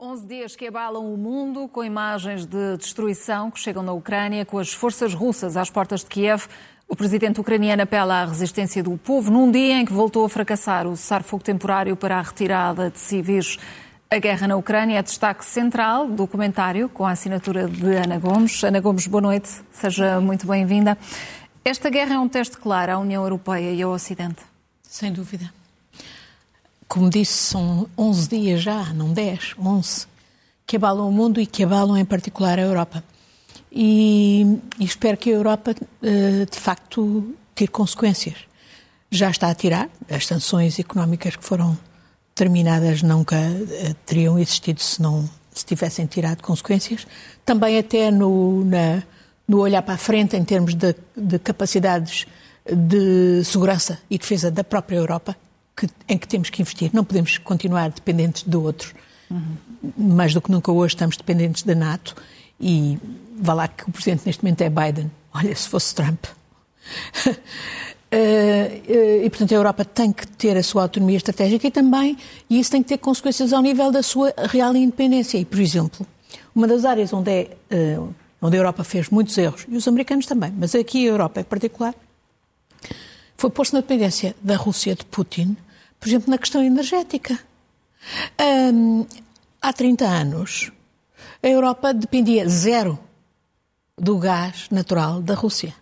11 dias que abalam o mundo com imagens de destruição que chegam na Ucrânia com as forças russas às portas de Kiev. O presidente ucraniano apela à resistência do povo num dia em que voltou a fracassar o cessar-fogo temporário para a retirada de civis. A guerra na Ucrânia é destaque central do comentário com a assinatura de Ana Gomes. Ana Gomes, boa noite, seja muito bem-vinda. Esta guerra é um teste claro à União Europeia e ao Ocidente. Sem dúvida como disse, são 11 dias já, não 10, 11, que abalam o mundo e que abalam em particular a Europa. E, e espero que a Europa, eh, de facto, tire consequências. Já está a tirar, as sanções económicas que foram terminadas nunca eh, teriam existido se não se tivessem tirado consequências. Também até no, na, no olhar para a frente em termos de, de capacidades de segurança e defesa da própria Europa, que, em que temos que investir. Não podemos continuar dependentes de outros. Uhum. Mais do que nunca hoje estamos dependentes da NATO e vá lá que o presidente neste momento é Biden. Olha, se fosse Trump. uh, uh, e, portanto, a Europa tem que ter a sua autonomia estratégica e também, e isso tem que ter consequências ao nível da sua real independência. E, por exemplo, uma das áreas onde, é, uh, onde a Europa fez muitos erros, e os americanos também, mas aqui a Europa em particular, foi pôr-se na dependência da Rússia de Putin por exemplo, na questão energética. Um, há 30 anos, a Europa dependia zero do gás natural da Rússia.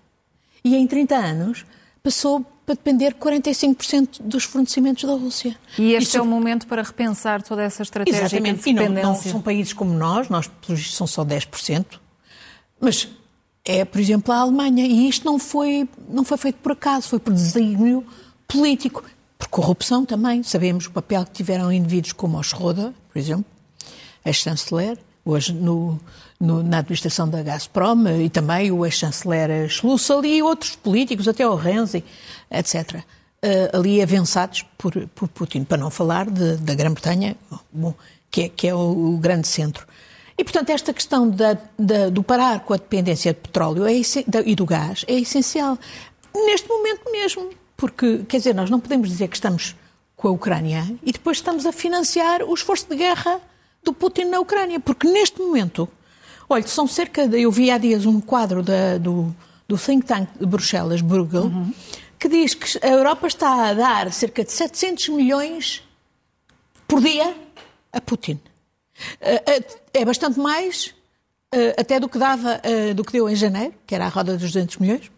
E em 30 anos passou para depender 45% dos fornecimentos da Rússia. E este Isso... é o momento para repensar toda essa estratégia Exatamente. de dependência. E não, não são países como nós, nós são só 10%, mas é, por exemplo, a Alemanha. E isto não foi, não foi feito por acaso, foi por desígnio político. Por corrupção também. Sabemos o papel que tiveram indivíduos como o Schroeder, por exemplo, ex-chanceler, hoje no, no, na administração da Gazprom, e também o ex-chanceler Schlussel e outros políticos, até o Renzi, etc. Eh, ali avançados por, por Putin, para não falar de, da Grã-Bretanha, que, é, que é o, o, grande centro. E, portanto, esta questão da, da, do parar com a dependência de petróleo é, e do gás é essencial. Neste momento mesmo, porque, quer dizer, nós não podemos dizer que estamos com a Ucrânia e depois estamos a financiar o esforço de guerra do Putin na Ucrânia. Porque neste momento, olha, são cerca de. Eu vi há dias um quadro da, do, do think tank de Bruxelas, Bruegel, uhum. que diz que a Europa está a dar cerca de 700 milhões por dia a Putin. Eh, eh, é bastante mais eh, até do que dava, do que deu em janeiro, que era a roda dos 200 milhões,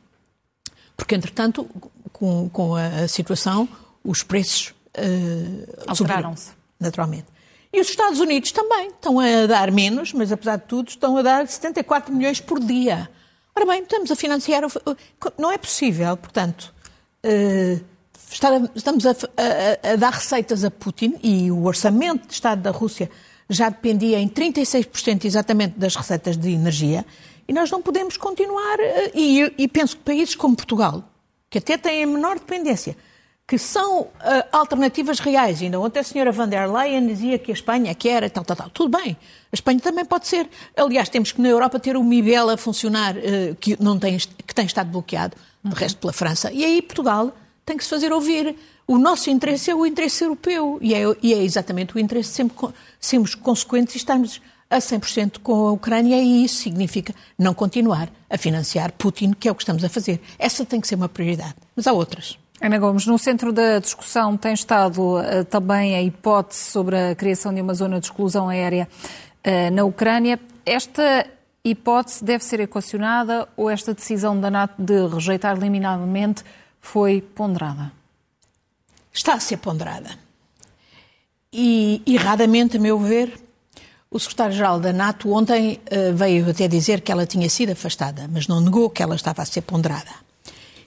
porque entretanto com, com a, a situação, os preços uh, alteraram-se. Naturalmente. E os Estados Unidos também estão a dar menos, mas apesar de tudo estão a dar 74 milhões por dia. Ora bem, estamos a financiar. Não é possível, portanto, uh, estamos a, a, a, dar receitas a Putin e o orçamento de Estado da Rússia já dependia em 36% exatamente das receitas de energia e nós não podemos continuar. Uh, e, e penso que países como Portugal, que até têm a menor dependência, que são uh, alternativas reais. Ainda ontem a senhora van der Leyen dizia que a Espanha quer, tal, tal, tal. Tudo bem, a Espanha também pode ser. Aliás, temos que na Europa ter o MIBEL a funcionar, uh, que, não tem, que tem estado bloqueado, de resto pela França. E aí Portugal tem que se fazer ouvir. O nosso interesse é o interesse europeu e é, e é exatamente o interesse de sempre sermos consequentes e estarmos a 100% com a Ucrânia e isso significa não continuar a financiar Putin, que é o que estamos a fazer. Essa tem que ser uma prioridade, mas há outras. Ana Gomes, no centro da discussão tem estado uh, também a hipótese sobre a criação de uma zona de exclusão aérea uh, na Ucrânia. Esta hipótese deve ser equacionada ou esta decisão da NATO de rejeitar liminarmente foi ponderada? Está a ser ponderada. E, erradamente, a meu ver, o secretário-geral da NATO ontem uh, veio até dizer que ela tinha sido afastada, mas não negou que ela estava a ser ponderada.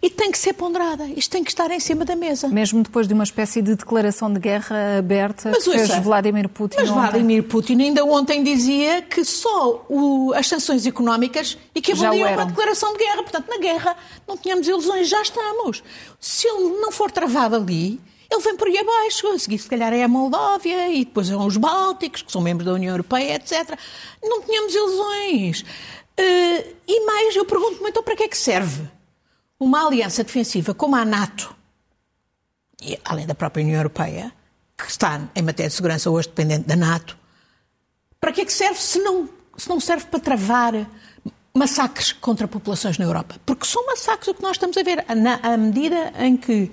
E tem que ser ponderada, isto tem que estar em cima da mesa. Mesmo depois de uma espécie de declaração de guerra aberta mas, que fez Vladimir Putin Mas ontem. Vladimir Putin ainda ontem dizia que só o, as sanções económicas equivaliam a uma declaração de guerra. Portanto, na guerra não tínhamos ilusões, já estamos. Se ele não for travado ali, ele vem por aí abaixo, a seguir se calhar é a Moldóvia e depois são os Bálticos, que são membros da União Europeia, etc. Não tínhamos ilusões. Uh, e mais, eu pergunto-me então para que é que serve uma aliança defensiva como a NATO, e, além da própria União Europeia, que está em matéria de segurança hoje dependente da NATO, para que é que serve se não, se não serve para travar massacres contra populações na Europa? Porque são massacres o que nós estamos a ver. Na, à medida em que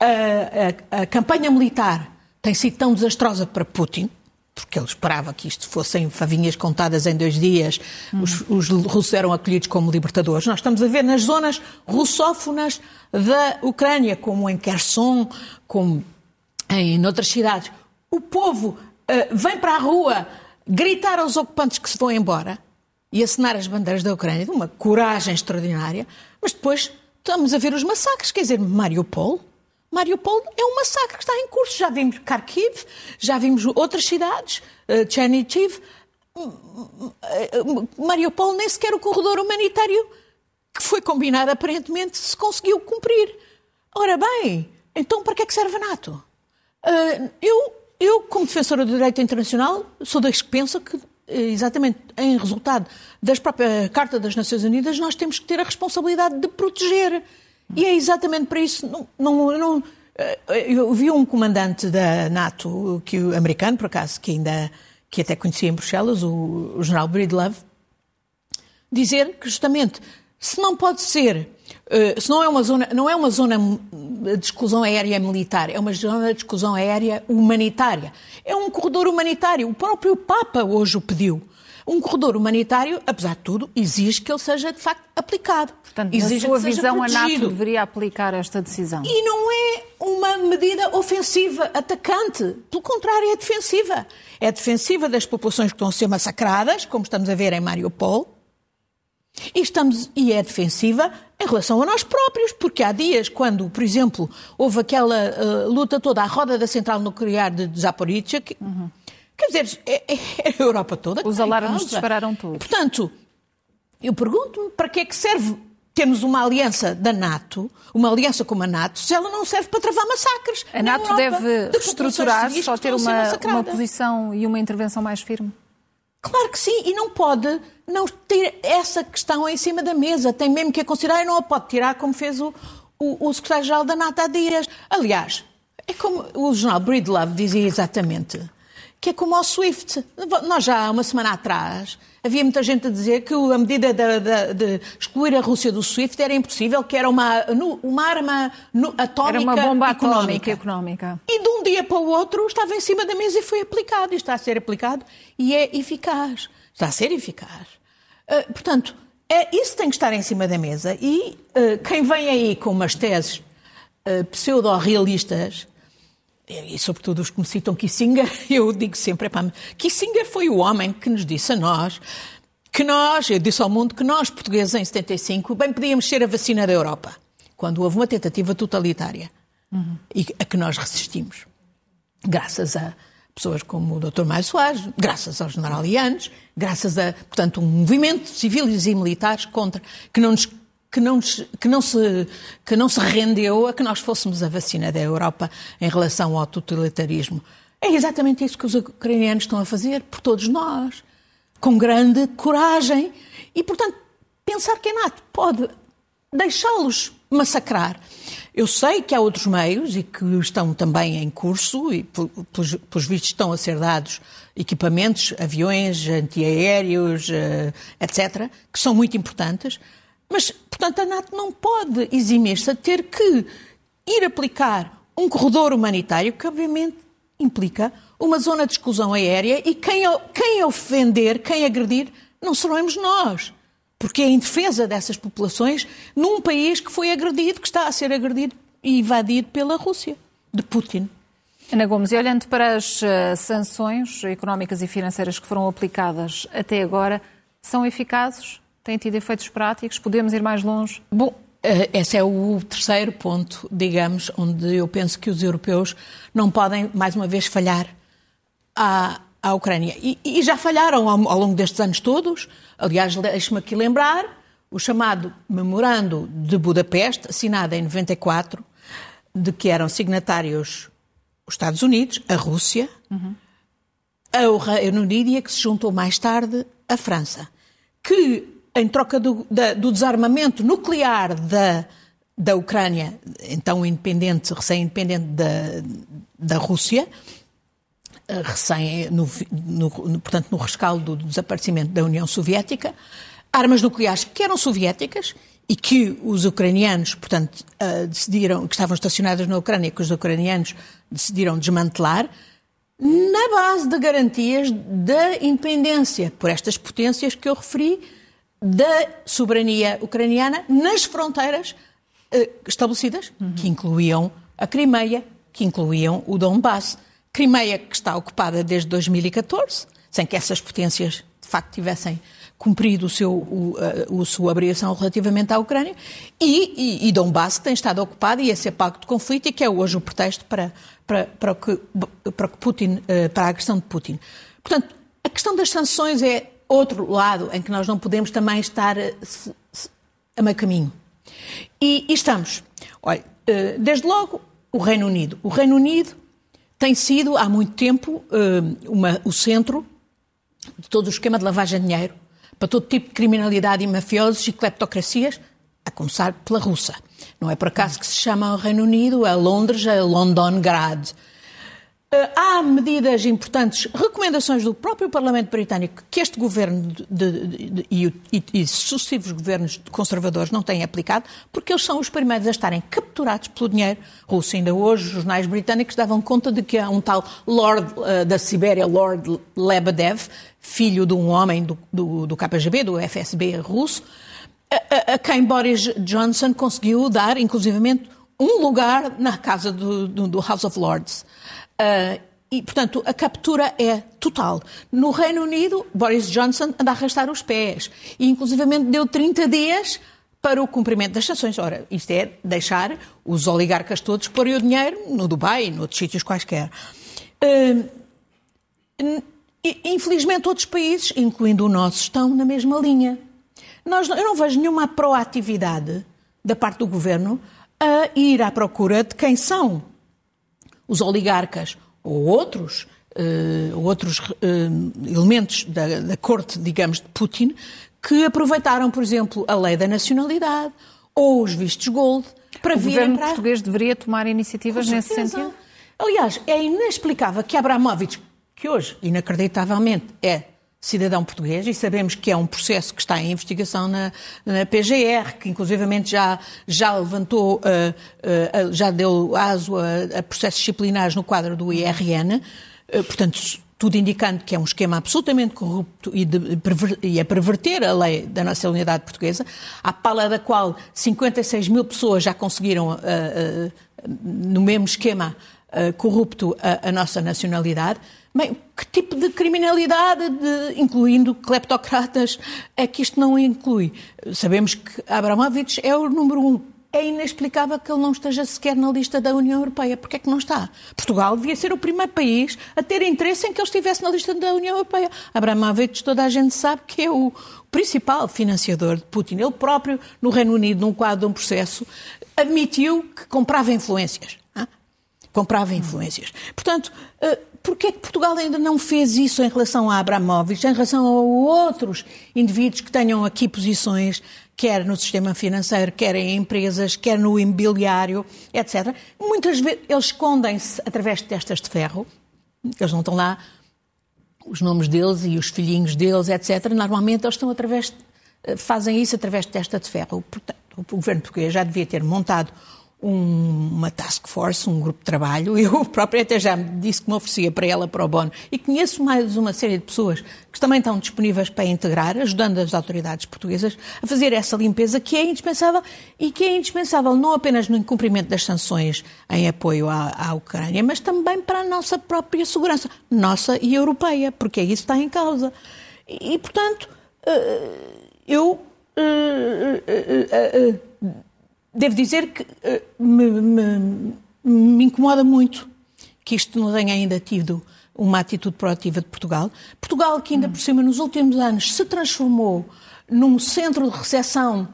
a, a, a campanha militar tem sido tão desastrosa para Putin, porque ele esperava que isto fossem favinhas contadas em dois dias, uhum. os, os, russos eram acolhidos como libertadores. Nós estamos a ver nas zonas russófonas da Ucrânia, como em Kherson, como em outras cidades. O povo uh, vem para a rua gritar aos ocupantes que se vão embora e acenar as bandeiras da Ucrânia, de uma coragem extraordinária, mas depois estamos a ver os massacres, quer dizer, Mariupol, Mariupol é um massacre que está em curso. Já vimos Kharkiv, já vimos outras cidades, uh, Chernihiv. Mariupol nem sequer o corredor humanitário que foi combinado aparentemente se conseguiu cumprir. Ora bem, então para que é que serve a NATO? Uh, eu, eu, como defensora do direito internacional, sou das que pensa que, exatamente em resultado da própria Carta das Nações Unidas, nós temos que ter a responsabilidade de proteger e é exatamente para isso. Não, não, não, eh, eu vi um comandante da NATO, que americano, por acaso, que ainda que até conhecia em Bruxelas, o, o general Breedlove, dizer que justamente se não pode ser, uh, se não é uma zona, não é uma zona de exclusão aérea militar, é uma zona de exclusão aérea humanitária. É um corredor humanitário. O próprio Papa hoje o pediu. Um corredor humanitário, apesar de tudo, exige que ele seja de facto aplicado. Portanto, exige na sua visão, a NATO deveria aplicar esta decisão. E não é uma medida ofensiva, atacante. Pelo contrário, é defensiva. É defensiva das populações que estão a ser massacradas, como estamos a ver em Mariupol, e, estamos, e é defensiva em relação a nós próprios, porque há dias, quando, por exemplo, houve aquela uh, luta toda à roda da central nuclear de Zaporizhia, que, uhum. Quer dizer, é, é, é a Europa toda. Os alarmes dispararam tudo. Portanto, eu pergunto-me para que é que serve termos uma aliança da NATO, uma aliança como a NATO, se ela não serve para travar massacres. A NATO deve estruturar-se, só ter uma, uma posição e uma intervenção mais firme? Claro que sim, e não pode não ter essa questão em cima da mesa. Tem mesmo que a considerar e não a pode tirar, como fez o, o, o secretário-geral da NATO há dias. Aliás, é como o jornal Breedlove dizia exatamente que é como ao SWIFT. Nós já há uma semana atrás havia muita gente a dizer que a medida de, de, de excluir a Rússia do SWIFT era impossível, que era uma, uma arma atómica Era uma bomba económica. económica. E de um dia para o outro estava em cima da mesa e foi aplicado. E está a ser aplicado e é eficaz. Está a ser eficaz. Uh, portanto, é, isso tem que estar em cima da mesa. E uh, quem vem aí com umas teses uh, pseudo-realistas e sobretudo os que me citam Kissinger, eu digo sempre, epá, Kissinger foi o homem que nos disse a nós que nós, eu disse ao mundo que nós, portugueses, em 75, bem podíamos ser a vacina da Europa, quando houve uma tentativa totalitária uhum. e a que nós resistimos. Graças a pessoas como o Dr. Maio Soares, graças aos generalianos, graças a, portanto, um movimento de civis e militares contra, que não nos que não, que, não se, que não se rendeu a que nós fôssemos a vacina da Europa em relação ao totalitarismo. É exatamente isso que os ucranianos estão a fazer por todos nós, com grande coragem. E, portanto, pensar que a NATO pode deixá-los massacrar. Eu sei que há outros meios e que estão também em curso e, pelos vistos, estão a ser dados equipamentos, aviões, antiaéreos, eh, etc., que são muito importantes. Mas, portanto, a NATO não pode eximir-se a ter que ir aplicar um corredor humanitário que, obviamente, implica uma zona de exclusão aérea e quem, quem ofender, quem agredir, não seremos nós. Porque é em defesa dessas populações num país que foi agredido, que está a ser agredido e invadido pela Rússia, de Putin. Ana Gomes, e olhando para as uh, sanções económicas e financeiras que foram aplicadas até agora, são eficazes? Tem tido efeitos práticos? Podemos ir mais longe? Bom, eh, esse é o terceiro ponto, digamos, onde eu penso que os europeus não podem, mais uma vez, falhar à, à Ucrânia. E, e já falharam ao, ao, longo destes anos todos. Aliás, deixe-me aqui lembrar o chamado Memorando de Budapeste, assinado em 94, de que eram signatários os Estados Unidos, a Rússia, uhum. o Reino Unido a que se juntou mais tarde a França, que em troca do, da, do desarmamento nuclear da, da Ucrânia, então independente, recém-independente da, da Rússia, recém, no, no, portanto, no rescaldo do desaparecimento da União Soviética, armas nucleares que eram soviéticas e que os ucranianos, portanto, decidiram, que estavam estacionadas na Ucrânia, que os ucranianos decidiram desmantelar, na base de garantias da independência por estas potências que eu referi, da soberania ucraniana nas fronteiras uh, estabelecidas, uhum. que incluíam a Crimeia, que incluíam o Donbass. Crimeia que está ocupada desde 2014, sem que essas potências de facto tivessem cumprido o seu, o, a, a sua abreação relativamente à Ucrânia, e, e, e Donbass que tem estado ocupado e esse é palco de conflito e que é hoje o pretexto para, para, para, que, para, que Putin, eh, para a agressão de Putin. Portanto, a questão das sanções é outro lado em que nós não podemos também estar a, a meio caminho. E, e estamos. Olha, eh, desde logo, o Reino Unido. O Reino Unido tem sido, há muito tempo, eh, uma, o centro de todo o esquema de lavagem de dinheiro para todo tipo de criminalidade e mafiosos e cleptocracias, a começar pela russa. Não é por acaso que se chama o Reino Unido a Londres, a Londongrad. Eh, há medidas importantes, recomendações do próprio Parlamento Britânico que este governo de, de, de, e, e, e, sucessivos governos conservadores não têm aplicado, porque eles são os primeiros a estarem capturados pelo dinheiro russo. Ainda hoje, os jornais britânicos davam conta de que há um tal Lord uh, da Sibéria, Lord Lebedev, filho de um homem do, do, do KGB, do FSB russo, a, a, a quem Boris Johnson conseguiu dar, inclusivamente, um lugar na casa do, do, do House of Lords. Uh, e, portanto, a captura é total. No Reino Unido, Boris Johnson anda a arrastar os pés. E, inclusivamente, deu 30 dias para o cumprimento das sanções. Ora, isto é deixar os oligarcas todos porem o dinheiro no Dubai e noutros sítios quaisquer. Uh, infelizmente, outros países, incluindo o nosso, estão na mesma linha. Nós, eu não vejo nenhuma proatividade da parte do governo a ir à procura de quem são os oligarcas ou outros, uh, outros uh, elementos da, da corte, digamos, de Putin, que aproveitaram, por exemplo, a lei da nacionalidade ou os vistos gold para. O governo para... português deveria tomar iniciativas nesse sentido? Aliás, é inexplicável que Abramovich, que hoje, inacreditavelmente, é cidadão português e sabemos que é um processo que está em investigação na, na PGR, que inclusivamente já, já levantou, uh, uh, já deu aso a, a, processos disciplinares no quadro do IRN, uh, portanto, tudo indicando que é um esquema absolutamente corrupto e, de, e a perverter a lei da nacionalidade portuguesa, à pala da qual 56 mil pessoas já conseguiram, no mesmo esquema corrupto, a, a nossa nacionalidade. Bem, que tipo de criminalidade, de, incluindo kleptocratas, é que isto não inclui? Sabemos que Abramovich é o número um. É inexplicável que ele não esteja sequer na lista da União Europeia. Porquê é que não está? Portugal devia ser o primeiro país a ter interesse em que ele estivesse na lista da União Europeia. Abramovich, toda a gente sabe que é o principal financiador de Putin. Ele próprio, no Reino Unido, num quadro de um processo, admitiu que comprava influências. Comprava influências. Portanto, eh, Porquê é que Portugal ainda não fez isso em relação a Abramovich, em relação a outros indivíduos que tenham aqui posições, quer no sistema financeiro, quer em empresas, quer no imobiliário, etc. Muitas vezes eles escondem-se através de testas de ferro, eles não estão lá, os nomes deles e os filhinhos deles, etc. Normalmente eles estão através, fazem isso através de testa de ferro. Portanto, o governo português já devia ter montado um, uma task force, um grupo de trabalho. Eu própria até já disse que me oferecia para ela para o Bono. E conheço mais uma série de pessoas que também estão disponíveis para integrar, ajudando as autoridades portuguesas a fazer essa limpeza que é indispensável e que é indispensável não apenas no cumprimento das sanções em apoio à, à Ucrânia, mas também para a nossa própria segurança, nossa e europeia, porque é isso que está em causa. E, portanto, eh, eu eh, eh, devo dizer que uh, me, me, me, incomoda muito que isto não tenha ainda tido uma atitude proativa de Portugal. Portugal, que ainda por cima nos últimos anos se transformou num centro de recepção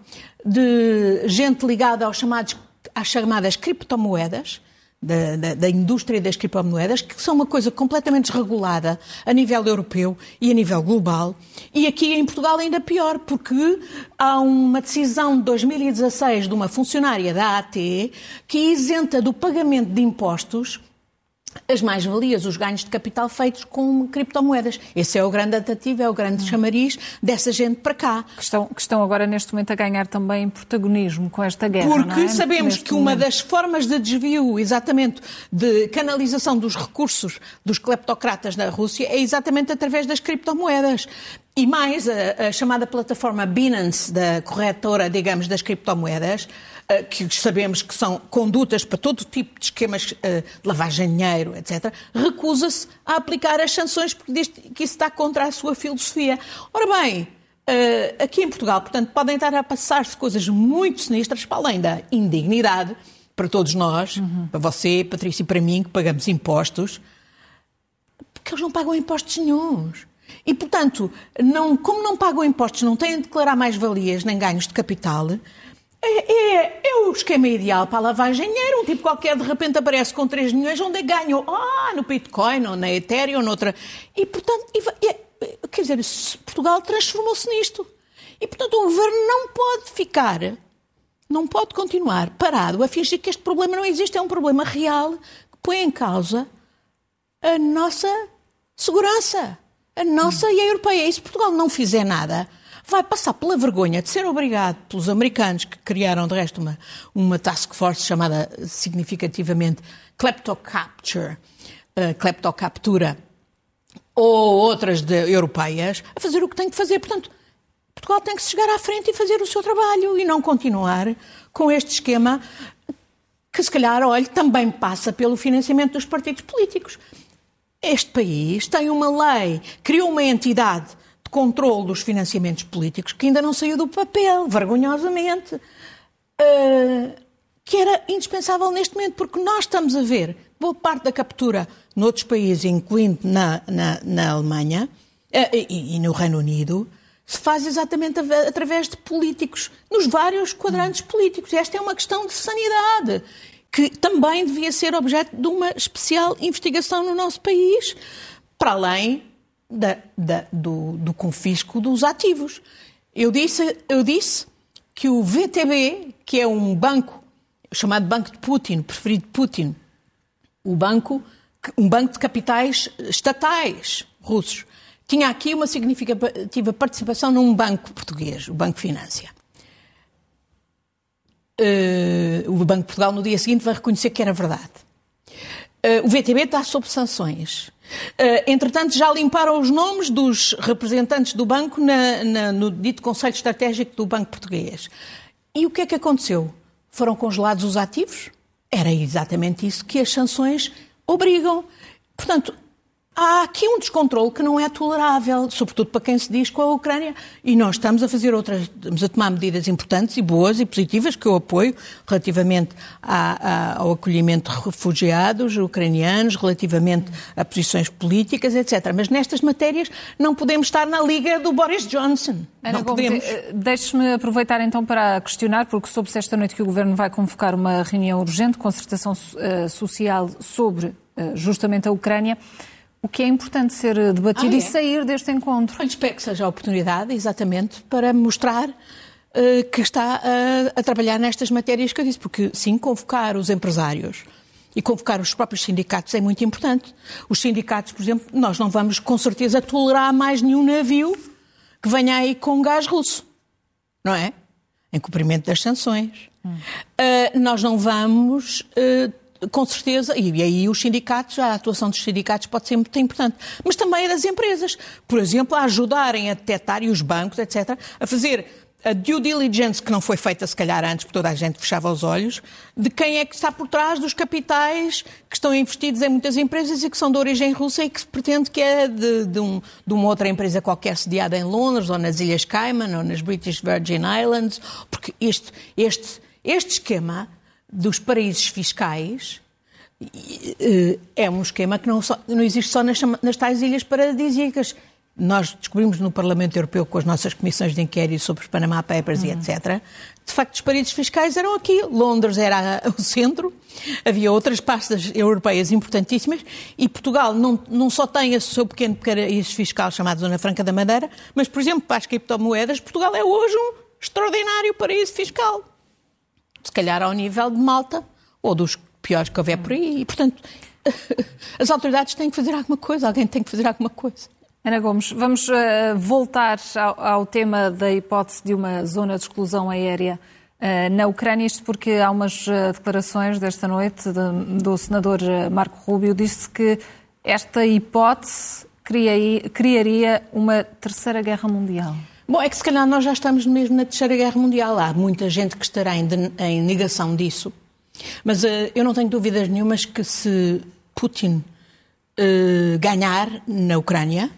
de gente ligada aos chamados, às chamadas criptomoedas, da, da, da, indústria das criptomoedas, que são uma coisa completamente desregulada a nível europeu e a nível global. E aqui em Portugal ainda pior, porque há uma decisão de 2016 de uma funcionária da AT que isenta do pagamento de impostos as mais-valias, os ganhos de capital feitos com criptomoedas. Esse é o grande atrativo, é o grande chamariz dessa gente para cá. Que estão, que estão agora, neste momento, a ganhar também protagonismo com esta guerra. Porque é? sabemos neste que momento. uma das formas de desvio, exatamente, de canalização dos recursos dos cleptocratas na Rússia é exatamente através das criptomoedas. E mais, a, a chamada plataforma Binance, da corretora, digamos, das criptomoedas, que sabemos que são condutas para todo tipo de esquemas eh, de lavagem de dinheiro, etc., recusa-se a aplicar as sanções porque diz que isso está contra a sua filosofia. Ora bem, eh, aqui em Portugal, portanto, podem estar a passar-se coisas muito sinistras para além da indignidade para todos nós, uhum. para você, Patrícia e para mim, que pagamos impostos, porque eles não pagam impostos nenhums. E, portanto, não, como não pagam impostos, não têm de declarar mais-valias nem ganhos de capital, é, é, é, o esquema ideal para a lavagem dinheiro. Um tipo qualquer de repente aparece com 3 milhões, onde é ganhou? Ah, no Bitcoin, ou na Ethereum, ou noutra. E, portanto, e, quer dizer, Portugal transformou-se nisto. E, portanto, o governo não pode ficar, não pode continuar parado a fingir que este problema não existe. É um problema real que põe em causa a nossa segurança, a nossa e a europeia. E se Portugal não fizer nada, vai passar pela vergonha de ser obrigado pelos americanos, que criaram, de resto, uma, uma task force chamada significativamente Kleptocapture, uh, Kleptocaptura, ou outras de, europeias, a fazer o que tem que fazer. Portanto, Portugal tem que chegar à frente e fazer o seu trabalho e não continuar com este esquema que, se calhar, olhe, também passa pelo financiamento dos partidos políticos. Este país tem uma lei, criou uma entidade de controle dos financiamentos políticos que ainda não saiu do papel, vergonhosamente, uh, que era indispensável neste momento, porque nós estamos a ver boa parte da captura noutros países, incluindo na, na, na Alemanha uh, e, e, no Reino Unido, se faz exatamente através de políticos, nos vários quadrantes políticos. Esta é uma questão de sanidade, que também devia ser objeto de uma especial investigação no nosso país, para além da, da, do, do confisco dos ativos. Eu disse, eu disse que o VTB, que é um banco chamado Banco de Putin, preferido de Putin, o banco, um banco de capitais estatais russos, tinha aqui uma significativa participação num banco português, o Banco Finância. Uh, o Banco de Portugal no dia seguinte vai reconhecer que era verdade. Uh, o VTB está sob sanções. Uh, entretanto, já limparam os nomes dos representantes do banco na, na, no dito Conselho Estratégico do Banco Português. E o que é que aconteceu? Foram congelados os ativos? Era exatamente isso que as sanções obrigam. Portanto, há aqui um descontrole que não é tolerável, sobretudo para quem se diz com a Ucrânia. E nós estamos a fazer outras, estamos a tomar medidas importantes e boas e positivas que eu apoio relativamente à, à, ao acolhimento de refugiados ucranianos, relativamente a posições políticas, etc. Mas nestas matérias não podemos estar na liga do Boris Johnson. Ana não podemos. Eh, deixe-me aproveitar então para questionar, porque soube-se esta noite que o Governo vai convocar uma reunião urgente concertação uh, social sobre uh, justamente a Ucrânia o que é importante ser debatido ah, é? e sair deste encontro. Eu espero que seja a oportunidade, exatamente, para mostrar uh, que está a, a trabalhar nestas matérias que eu disse, porque sim, convocar os empresários e convocar os próprios sindicatos é muito importante. Os sindicatos, por exemplo, nós não vamos com certeza tolerar mais nenhum navio que venha aí com gás russo, não é? Em cumprimento das sanções. Hum. Uh, nós não vamos uh, com certeza, e aí os sindicatos, a atuação dos sindicatos pode ser muito importante, mas também das empresas. Por exemplo, a ajudarem a detectar, e os bancos, etc., a fazer a due diligence que não foi feita se calhar antes, porque toda a gente fechava os olhos, de quem é que está por trás dos capitais que estão investidos em muitas empresas e que são de origem russa e que se pretende que é de, de, um, de uma outra empresa qualquer sediada em Londres ou nas Ilhas Cayman ou nas British Virgin Islands, porque este, este, este esquema dos paraísos fiscais eh, é um esquema que não, só, não existe só nas, nas tais ilhas paradisíacas. Nós descobrimos no Parlamento Europeu, com as nossas comissões de inquérito sobre os Panama Papers uhum. e etc., de facto, os paraísos fiscais eram aqui. Londres era o centro, havia outras pastas europeias importantíssimas e Portugal não, não só tem esse seu pequeno paraíso fiscal chamado Zona Franca da Madeira, mas, por exemplo, para as criptomoedas, Portugal é hoje um extraordinário paraíso fiscal se calhar ao nível de Malta ou dos piores que houver por aí. E, portanto, as autoridades têm que fazer alguma coisa, alguém tem que fazer alguma coisa. Ana Gomes, vamos uh, voltar ao, ao, tema da hipótese de uma zona de exclusão aérea uh, na Ucrânia, isto porque há umas uh, declarações desta noite de, do senador Marco Rubio, disse que esta hipótese criaria, criaria uma terceira guerra mundial. Bom, é que se calhar nós já estamos mesmo na Terceira Guerra Mundial. Há muita gente que estará em, em negação disso. Mas uh, eu não tenho dúvidas nenhumas que se Putin uh, ganhar na Ucrânia.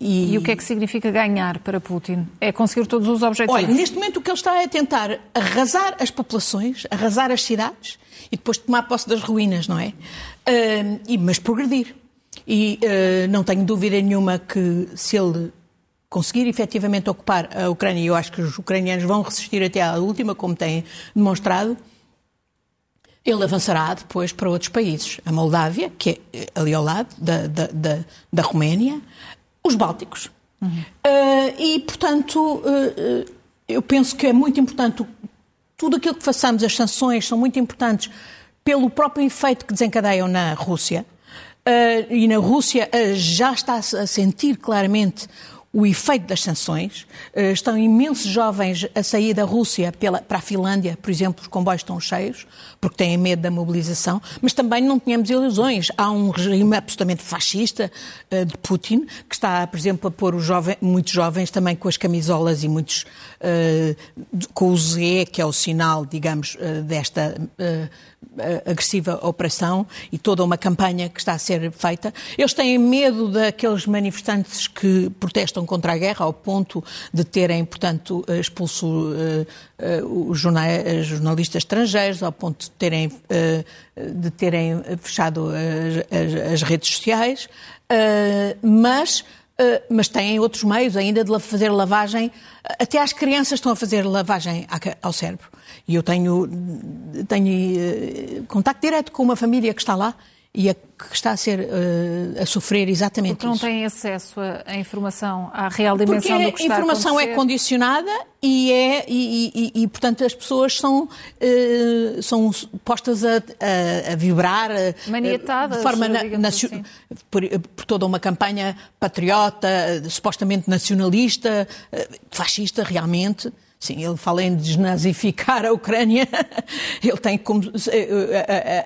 E... e... o que é que significa ganhar para Putin? É conseguir todos os objetivos? Olha, neste momento o que ele está é tentar arrasar as populações, arrasar as cidades e depois tomar posse das ruínas, não é? Uh, e, mas progredir. E não tenho dúvida nenhuma que se ele conseguir efetivamente ocupar a Ucrânia, e eu acho que os ucranianos vão resistir até à última, como têm demonstrado, ele avançará depois para outros países. A Moldávia, que é ali ao lado da, da, da, da Roménia, os Bálticos. Uhum. Uh, e, portanto, uh, eu penso que é muito importante, tudo aquilo que façamos, as sanções são muito importantes pelo próprio efeito que desencadeiam na Rússia. Uh, e na Rússia já está a sentir claramente o efeito das sanções. Eh, estão imensos jovens a sair da Rússia pela, para a Finlândia, por exemplo, os comboios estão cheios, porque têm medo da mobilização, mas também não tínhamos ilusões. Há um regime absolutamente fascista uh, de Putin, que está, por exemplo, a pôr muitos jovens também com as camisolas e muitos uh, com o Z, que é o sinal, digamos, desta agressiva operação e toda uma campanha que está a ser feita. Eles têm medo daqueles manifestantes que protestam contra a guerra, ao ponto de terem, portanto, expulso uh, uh, os jornalistas estrangeiros, ao ponto de terem, de terem fechado as, as, redes sociais, mas mas têm outros meios ainda de fazer lavagem. Até as crianças estão a fazer lavagem ao cérebro. E eu tenho, tenho contato direto com uma família que está lá e a, que está a ser uh, a sofrer exatamente Porque não isso. têm acesso à informação, à real dimensão Porque do que está a informação é condicionada e é e, e, e, portanto as pessoas são uh, são postas a, a, a vibrar uh, maniatadas de forma na, assim. por, por, toda uma campanha patriota, supostamente nacionalista, fascista realmente. Sim, ele fala em desnazificar a Ucrânia. Ele tem como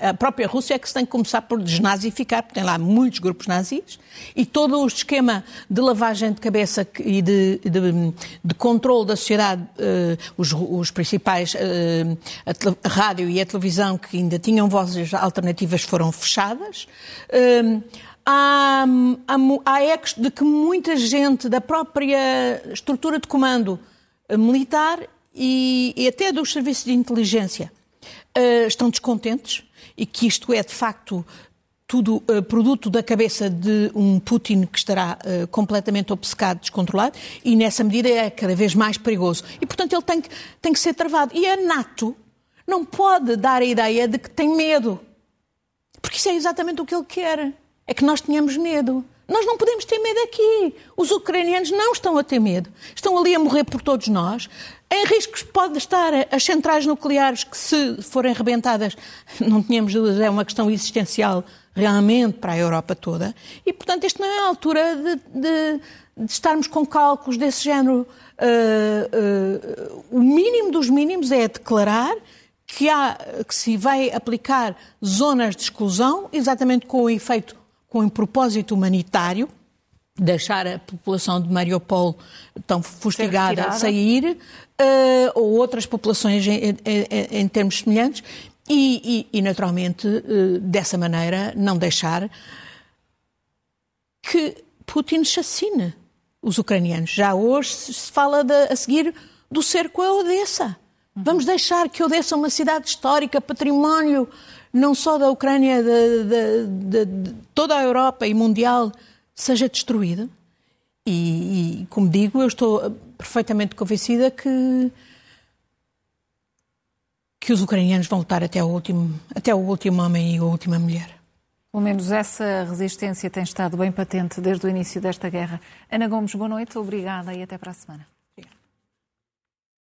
a própria Rússia é que se tem que começar por desnazificar, porque tem lá muitos grupos nazis e todo o esquema de lavagem de cabeça e de, de, de controle da sociedade, os, os, principais, a, rádio e a televisão que ainda tinham vozes alternativas foram fechadas. Uh, há, há, há ecos de que muita gente da própria estrutura de comando militar e, e até dos serviços de inteligência uh, estão descontentes e que isto é, de facto, tudo uh, produto da cabeça de um Putin que estará uh, completamente obcecado, descontrolado, e nessa medida é cada vez mais perigoso. E, portanto, ele tem que, tem que ser travado. E a NATO não pode dar a ideia de que tem medo. Porque isso é exatamente o que ele quer. É que nós tenhamos medo. Nós não podemos ter medo aqui. Os ucranianos não estão a ter medo. Estão ali a morrer por todos nós. Em riscos pode estar as centrais nucleares que, se forem rebentadas, não tínhamos dúvidas, é uma questão existencial realmente para a Europa toda. E, portanto, isto não é a altura de, de, de estarmos com cálculos desse género. Uh, uh, o mínimo dos mínimos é declarar que, há, que se vai aplicar zonas de exclusão, exatamente com o efeito com um propósito humanitário, deixar a população de Mariupol tão fustigada a sair, uh, ou outras populações em, em, em termos semelhantes, e, e, e naturalmente, uh, dessa maneira, não deixar que Putin chacine os ucranianos. Já hoje se fala de, a seguir do cerco a Odessa. Vamos deixar que Odessa, uma cidade histórica, património não só da Ucrânia, de, de, de, toda a Europa e mundial, seja destruída. E, e, como digo, eu estou perfeitamente convencida que que os ucranianos vão lutar até o último, até o último homem e a última mulher. Pelo menos essa resistência tem estado bem patente desde o início desta guerra. Ana Gomes, boa noite, obrigada e até para a semana.